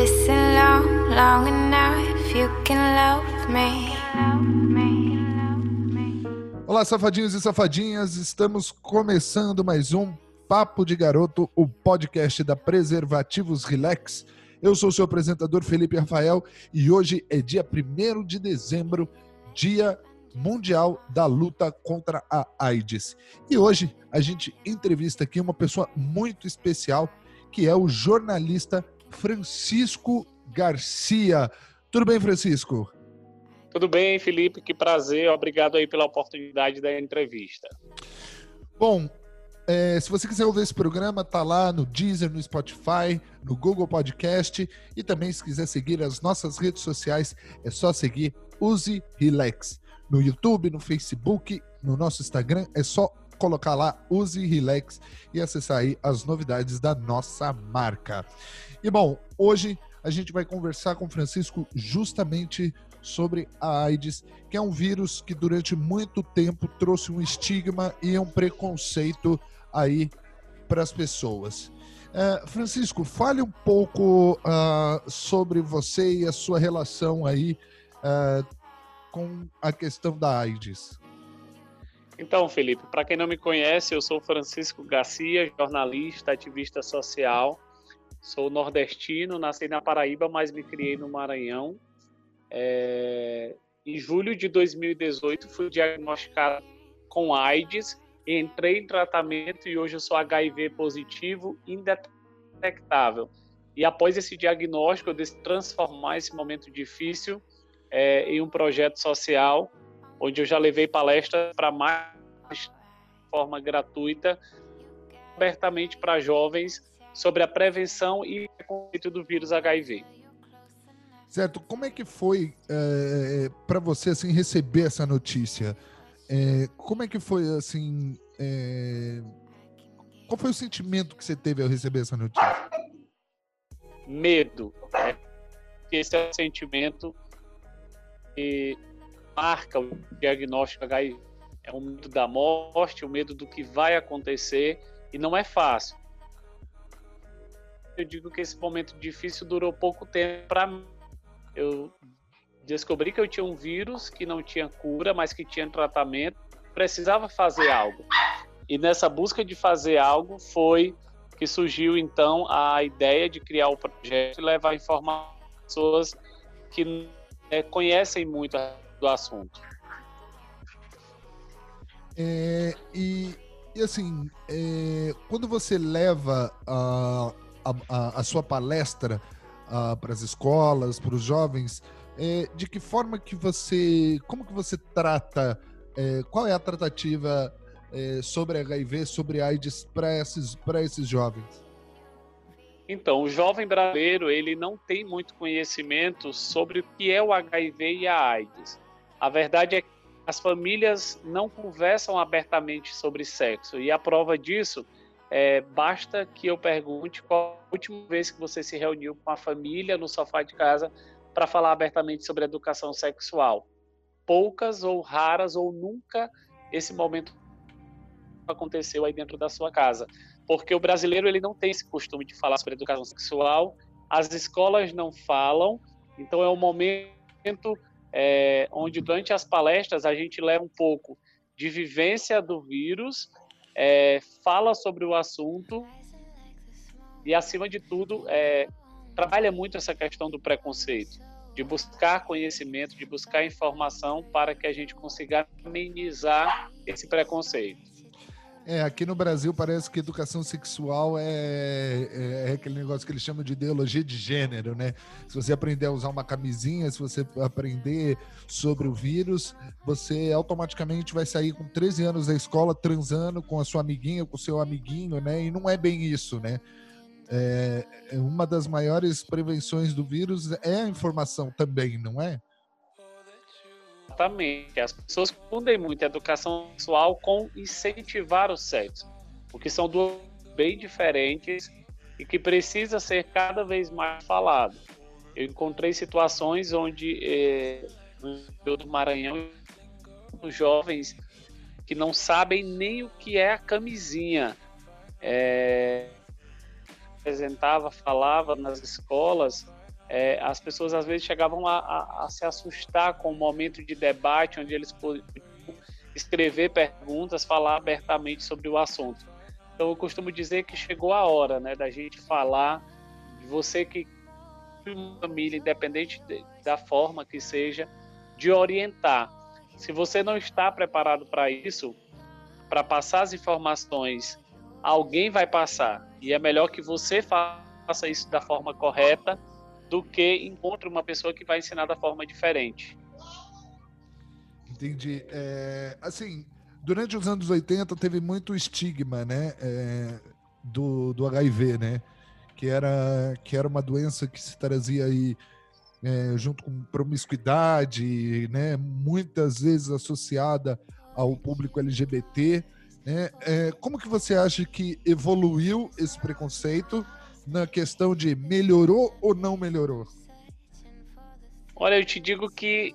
Listen long, long enough, you can love me. Olá, safadinhos e safadinhas, estamos começando mais um Papo de Garoto, o podcast da Preservativos Relax. Eu sou o seu apresentador Felipe Rafael e hoje é dia 1 de dezembro, dia mundial da luta contra a AIDS. E hoje a gente entrevista aqui uma pessoa muito especial, que é o jornalista Francisco Garcia. Tudo bem, Francisco? Tudo bem, Felipe, que prazer. Obrigado aí pela oportunidade da entrevista. Bom, é, se você quiser ouvir esse programa, tá lá no Deezer, no Spotify, no Google Podcast e também se quiser seguir as nossas redes sociais, é só seguir Use Relax. No YouTube, no Facebook, no nosso Instagram, é só colocar lá Use Relax e acessar aí as novidades da nossa marca. E bom, hoje a gente vai conversar com Francisco justamente sobre a AIDS, que é um vírus que durante muito tempo trouxe um estigma e um preconceito aí para as pessoas. Uh, Francisco, fale um pouco uh, sobre você e a sua relação aí uh, com a questão da AIDS. Então, Felipe, para quem não me conhece, eu sou Francisco Garcia, jornalista, ativista social. Sou nordestino, nasci na Paraíba, mas me criei no Maranhão. É... Em julho de 2018, fui diagnosticado com AIDS, entrei em tratamento e hoje eu sou HIV positivo indetectável. E após esse diagnóstico, eu decidi transformar esse momento difícil é, em um projeto social, onde eu já levei palestras para mais de forma gratuita, abertamente para jovens sobre a prevenção e preconceito do vírus HIV. Certo. Como é que foi é, para você assim receber essa notícia? É, como é que foi assim? É, qual foi o sentimento que você teve ao receber essa notícia? Medo. Né? Esse é o sentimento que marca o diagnóstico HIV. É o medo da morte, o medo do que vai acontecer e não é fácil eu digo que esse momento difícil durou pouco tempo para mim. Eu descobri que eu tinha um vírus que não tinha cura, mas que tinha tratamento, precisava fazer algo. E nessa busca de fazer algo foi que surgiu então a ideia de criar o projeto e levar informações pessoas que é, conhecem muito do assunto. É, e, e, assim, é, quando você leva a, a, a, a sua palestra uh, para as escolas, para os jovens, é, de que forma que você, como que você trata, é, qual é a tratativa é, sobre HIV, sobre AIDS para esses, esses jovens? Então, o jovem brasileiro ele não tem muito conhecimento sobre o que é o HIV e a AIDS. A verdade é que as famílias não conversam abertamente sobre sexo e a prova disso é, basta que eu pergunte qual a última vez que você se reuniu com a família no sofá de casa para falar abertamente sobre educação sexual. Poucas ou raras ou nunca esse momento aconteceu aí dentro da sua casa, porque o brasileiro ele não tem esse costume de falar sobre educação sexual, as escolas não falam, então é um momento é, onde durante as palestras a gente leva um pouco de vivência do vírus é, fala sobre o assunto e, acima de tudo, é, trabalha muito essa questão do preconceito, de buscar conhecimento, de buscar informação para que a gente consiga amenizar esse preconceito. É, aqui no Brasil parece que educação sexual é, é, é, aquele negócio que eles chamam de ideologia de gênero, né? Se você aprender a usar uma camisinha, se você aprender sobre o vírus, você automaticamente vai sair com 13 anos da escola transando com a sua amiguinha, com o seu amiguinho, né? E não é bem isso, né? É, é uma das maiores prevenções do vírus é a informação também, não é? Exatamente. As pessoas confundem muito educação sexual com incentivar o sexo, porque são duas bem diferentes e que precisa ser cada vez mais falado. Eu encontrei situações onde eh, no do Maranhão jovens que não sabem nem o que é a camisinha. É, apresentava, falava nas escolas é, as pessoas às vezes chegavam a, a, a, se assustar com o momento de debate, onde eles podiam escrever perguntas, falar abertamente sobre o assunto. Então eu costumo dizer que chegou a hora né, da gente falar, de você que uma família, independente de, da forma que seja, de orientar. Se você não está preparado para isso, para passar as informações, alguém vai passar. E é melhor que você faça isso da forma correta do que encontre uma pessoa que vai ensinar da forma diferente. Entendi. É, assim, durante os anos 80 teve muito estigma, né, é, do, do HIV, né, que era, que era uma doença que se trazia aí é, junto com promiscuidade, né, muitas vezes associada ao público LGBT, né, é, como que você acha que evoluiu esse preconceito na questão de melhorou ou não melhorou? Olha, eu te digo que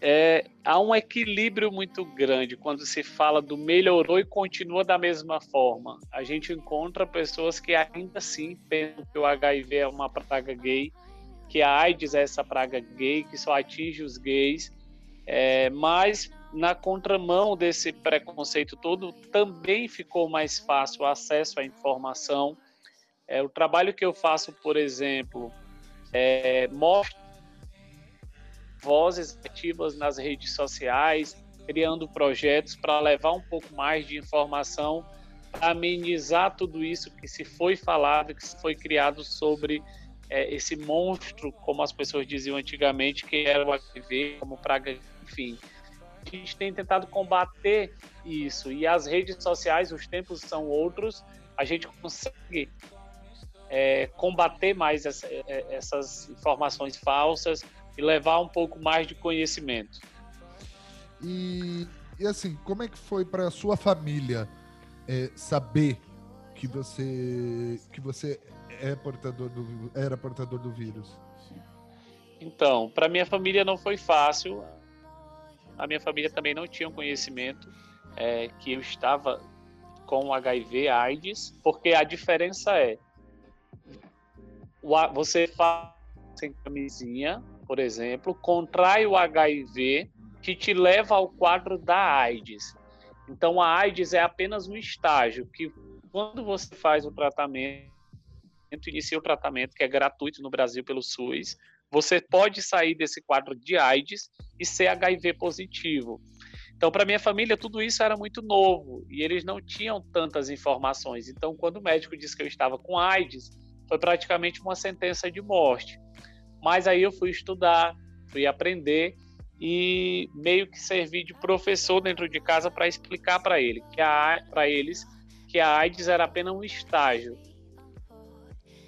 é, há um equilíbrio muito grande quando se fala do melhorou e continua da mesma forma. A gente encontra pessoas que ainda assim pensam que o HIV é uma praga gay, que a AIDS é essa praga gay, que só atinge os gays, é, mas na contramão desse preconceito todo, também ficou mais fácil o acesso à informação, é, o trabalho que eu faço, por exemplo, é, mostra vozes ativas nas redes sociais, criando projetos para levar um pouco mais de informação, para amenizar tudo isso que se foi falado, que se foi criado sobre é, esse monstro, como as pessoas diziam antigamente, que era o HIV, como praga, enfim. A gente tem tentado combater isso e as redes sociais, os tempos são outros, a gente consegue é, combater mais essa, é, essas informações falsas e levar um pouco mais de conhecimento. E, e assim, como é que foi para sua família é, saber que você que você é portador do, era portador do vírus? Então, para minha família não foi fácil. A minha família também não tinha um conhecimento é, que eu estava com HIV/AIDS, porque a diferença é você faz sem camisinha, por exemplo, contrai o HIV que te leva ao quadro da AIDS. Então a AIDS é apenas um estágio que quando você faz o tratamento, inicia o tratamento que é gratuito no Brasil pelo SUS, você pode sair desse quadro de AIDS e ser HIV positivo. Então, para minha família, tudo isso era muito novo e eles não tinham tantas informações. Então, quando o médico disse que eu estava com AIDS, foi praticamente uma sentença de morte. Mas aí eu fui estudar, fui aprender e meio que servi de professor dentro de casa para explicar para ele que para eles que a AIDS era apenas um estágio.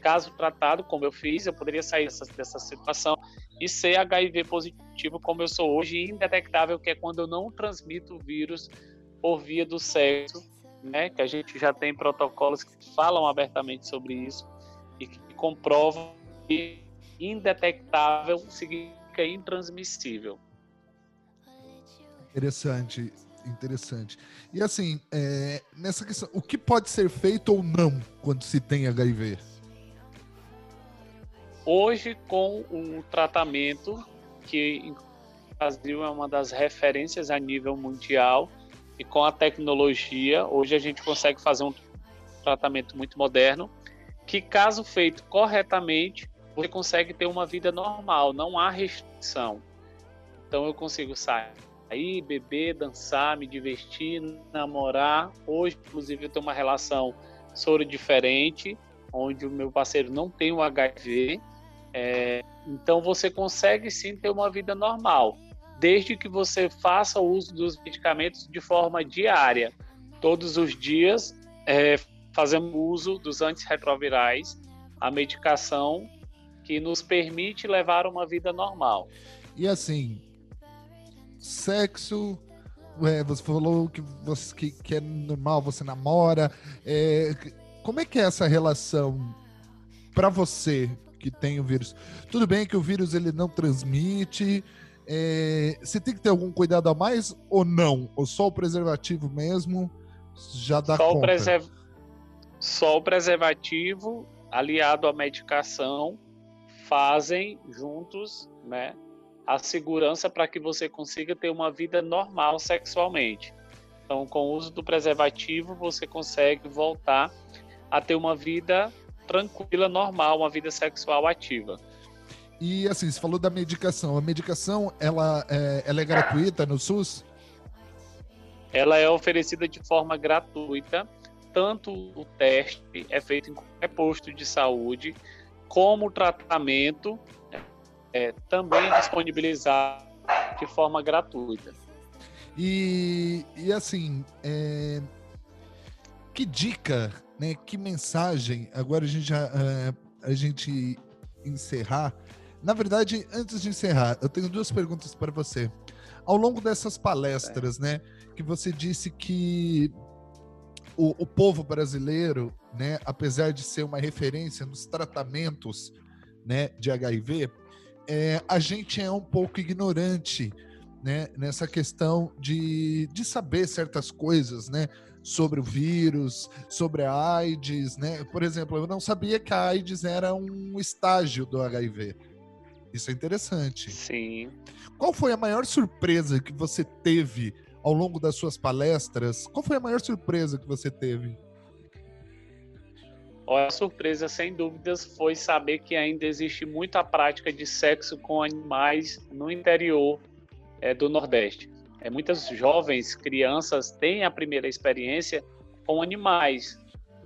Caso tratado, como eu fiz, eu poderia sair dessa, dessa situação e ser HIV positivo, como eu sou hoje, indetectável, que é quando eu não transmito o vírus por via do sexo, né? Que a gente já tem protocolos que falam abertamente sobre isso e que comprovam que indetectável significa intransmissível. Interessante, interessante. E assim, é, nessa questão, o que pode ser feito ou não quando se tem HIV? Hoje, com o tratamento que o Brasil é uma das referências a nível mundial e com a tecnologia, hoje a gente consegue fazer um tratamento muito moderno que, caso feito corretamente, você consegue ter uma vida normal, não há restrição. Então eu consigo sair, beber, dançar, me divertir, namorar. Hoje, inclusive, eu tenho uma relação soro diferente, onde o meu parceiro não tem o HIV. É, então você consegue sim ter uma vida normal, desde que você faça o uso dos medicamentos de forma diária. Todos os dias, é, fazemos uso dos antirretrovirais, a medicação que nos permite levar uma vida normal. E assim, sexo, é, você falou que, você, que, que, é normal, você namora. É, como é que é essa relação para você que tem o vírus? Tudo bem que o vírus ele não transmite. É, você tem que ter algum cuidado a mais ou não? Ou só o preservativo mesmo já dá só conta? O preserv só o preservativo aliado à medicação fazem juntos, né, a segurança para que você consiga ter uma vida normal sexualmente. Então, com o uso do preservativo, você consegue voltar a ter uma vida tranquila, normal, uma vida sexual ativa. E assim, você falou da medicação. A medicação, ela é, ela é gratuita no SUS? Ela é oferecida de forma gratuita. Tanto o teste é feito em qualquer posto de saúde, como o tratamento é também disponibilizado de forma gratuita. E, e assim, é, que dica, né? Que mensagem? Agora a gente já uh, a gente encerrar na verdade, antes de encerrar, eu tenho duas perguntas para você. Ao longo dessas palestras, né, que você disse que o, o, povo brasileiro, né, apesar de ser uma referência nos tratamentos, né, de HIV, é, a gente é um pouco ignorante, né, nessa questão de, de saber certas coisas, né, sobre o vírus, sobre a AIDS, né? Por exemplo, eu não sabia que a AIDS era um estágio do HIV. Isso é interessante. Sim. Qual foi a maior surpresa que você teve ao longo das suas palestras? Qual foi a maior surpresa que você teve? A surpresa, sem dúvidas, foi saber que ainda existe muita prática de sexo com animais no interior é, do Nordeste. É, muitas jovens, crianças, têm a primeira experiência com animais,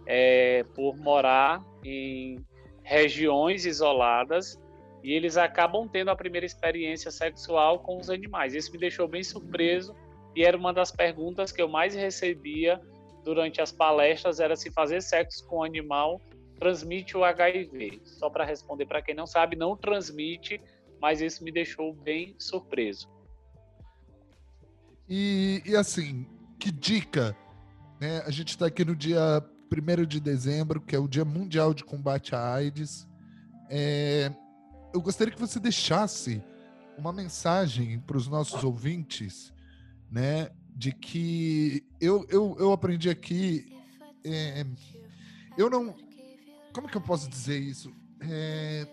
é, por morar em regiões isoladas e eles acabam tendo a primeira experiência sexual com os animais. Isso me deixou bem surpreso e era uma das perguntas que eu mais recebia durante as palestras era se fazer sexo com animal transmite o HIV. Só para responder para quem não sabe, não transmite, mas isso me deixou bem surpreso. E, e assim, que dica, né? A gente está aqui no dia 1 de dezembro, que é o Dia Mundial de Combate à AIDS. É, eu gostaria que você deixasse uma mensagem para os nossos ouvintes, né? De que eu, eu, eu aprendi aqui. É, eu não. Como que eu posso dizer isso? É,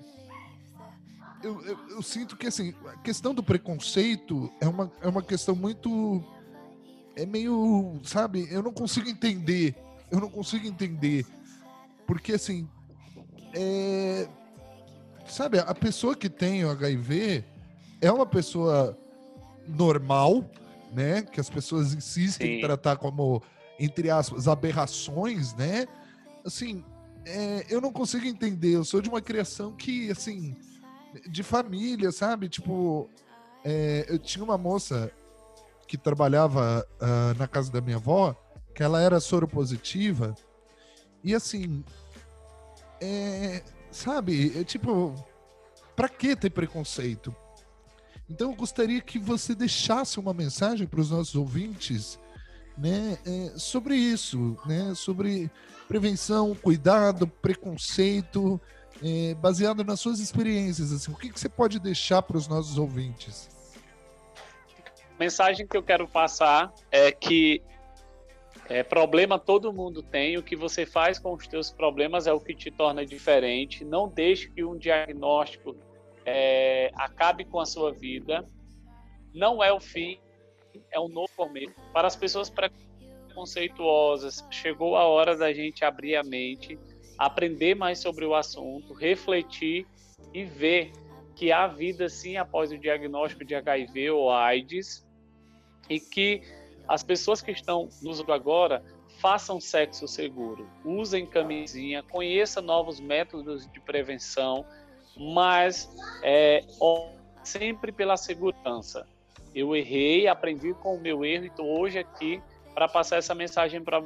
eu, eu, eu, sinto que assim, a questão do preconceito é uma, é uma questão muito. É meio. Sabe? Eu não consigo entender. Eu não consigo entender. Porque assim. É, sabe, a pessoa que tem o HIV é uma pessoa normal, né? Que as pessoas insistem Sim. em tratar como, entre aspas, aberrações, né? Assim, é, eu não consigo entender. Eu sou de uma criação que, assim, de família, sabe? Tipo, é, eu tinha uma moça que trabalhava uh, na casa da minha avó, que ela era soropositiva, e assim, é, Sabe? É tipo, pra que ter preconceito? Então eu gostaria que você deixasse uma mensagem para os nossos ouvintes, né, é, sobre isso, né, sobre prevenção, cuidado, preconceito, é, baseado nas suas experiências. Assim, o que, que você pode deixar para os nossos ouvintes? Mensagem que eu quero passar é que é, problema todo mundo tem. O que você faz com os teus problemas é o que te torna diferente. Não deixe que um diagnóstico é, acabe com a sua vida. Não é o fim, é um novo começo. Para as pessoas preconceituosas, chegou a hora da gente abrir a mente, aprender mais sobre o assunto, refletir e ver que há vida sim após o diagnóstico de HIV ou AIDS e que as pessoas que estão nos agora façam sexo seguro, usem camisinha, conheça novos métodos de prevenção, mas é, sempre pela segurança. Eu errei, aprendi com o meu erro e estou hoje aqui para passar essa mensagem para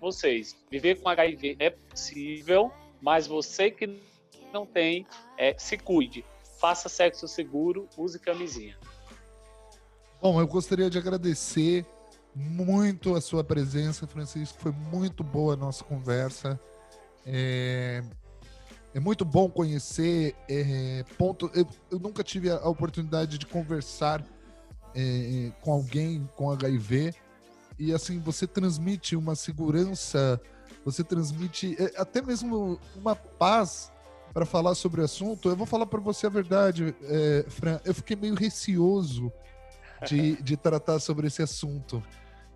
vocês. Viver com HIV é possível, mas você que não tem, é, se cuide. Faça sexo seguro, use camisinha. Bom, eu gostaria de agradecer muito a sua presença, Francisco. Foi muito boa a nossa conversa. É, é muito bom conhecer é, ponto. Eu, eu, nunca tive a oportunidade de conversar é, com alguém com HIV e assim você transmite uma segurança, você transmite é, até mesmo uma paz para falar sobre o assunto. Eu vou falar para você a verdade, é, Fran. Eu fiquei meio receoso de, de tratar sobre esse assunto,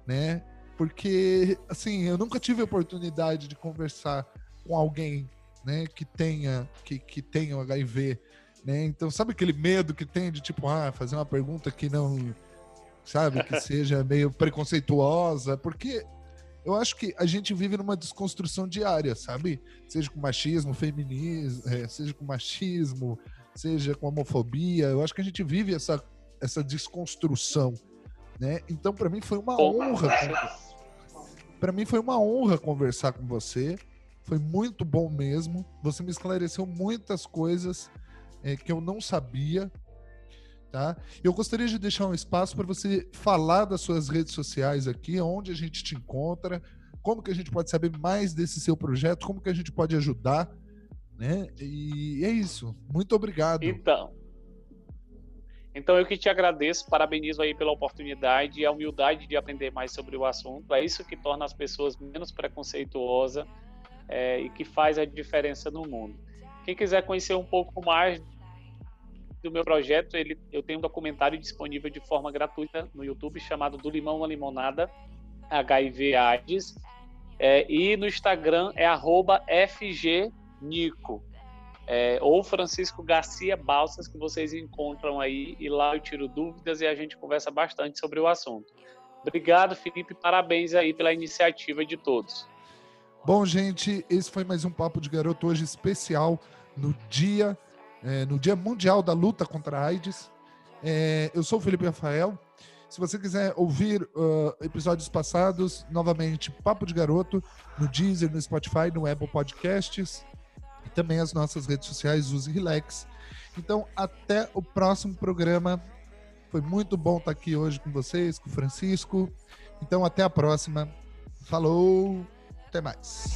né? Porque, assim, eu nunca tive a oportunidade de conversar com alguém, né, que tenha, que, que tenha HIV, né? Então, sabe aquele medo que tem de, tipo, ah, fazer uma pergunta que não, sabe, que seja meio preconceituosa, porque eu acho que a gente vive numa desconstrução diária, sabe? Seja com machismo, feminismo, é, seja com machismo, seja com homofobia. Eu acho que a gente vive essa, essa desconstrução, né? Então, para mim foi uma honra. Para mim foi uma honra conversar com você. Foi muito bom mesmo. Você me esclareceu muitas coisas é, que eu não sabia. Tá? Eu gostaria de deixar um espaço para você falar das suas redes sociais aqui, onde a gente te encontra, como que a gente pode saber mais desse seu projeto, como que a gente pode ajudar, né? E é isso. Muito obrigado. Então, então eu que te agradeço, parabenizo aí pela oportunidade e a humildade de aprender mais sobre o assunto. É isso que torna as pessoas menos preconceituosas é, e que faz a diferença no mundo. Quem quiser conhecer um pouco mais do meu projeto, ele, eu tenho um documentário disponível de forma gratuita no YouTube chamado Do Limão à Limonada, HIV AIDS. É, e no Instagram é FGNico. É, ou Francisco Garcia Balsas, que vocês encontram aí, e lá eu tiro dúvidas e a gente conversa bastante sobre o assunto. Obrigado, Felipe, parabéns aí pela iniciativa de todos. Bom, gente, esse foi mais um Papo de Garoto hoje especial no dia é, no Dia Mundial da Luta contra a AIDS. É, eu sou o Felipe Rafael. Se você quiser ouvir uh, episódios passados, novamente, Papo de Garoto, no Deezer, no Spotify, no Apple Podcasts e também as nossas redes sociais, Use Relax. Então, até o próximo programa. Foi muito bom estar aqui hoje com vocês, com o Francisco. Então, até a próxima. Falou, até mais.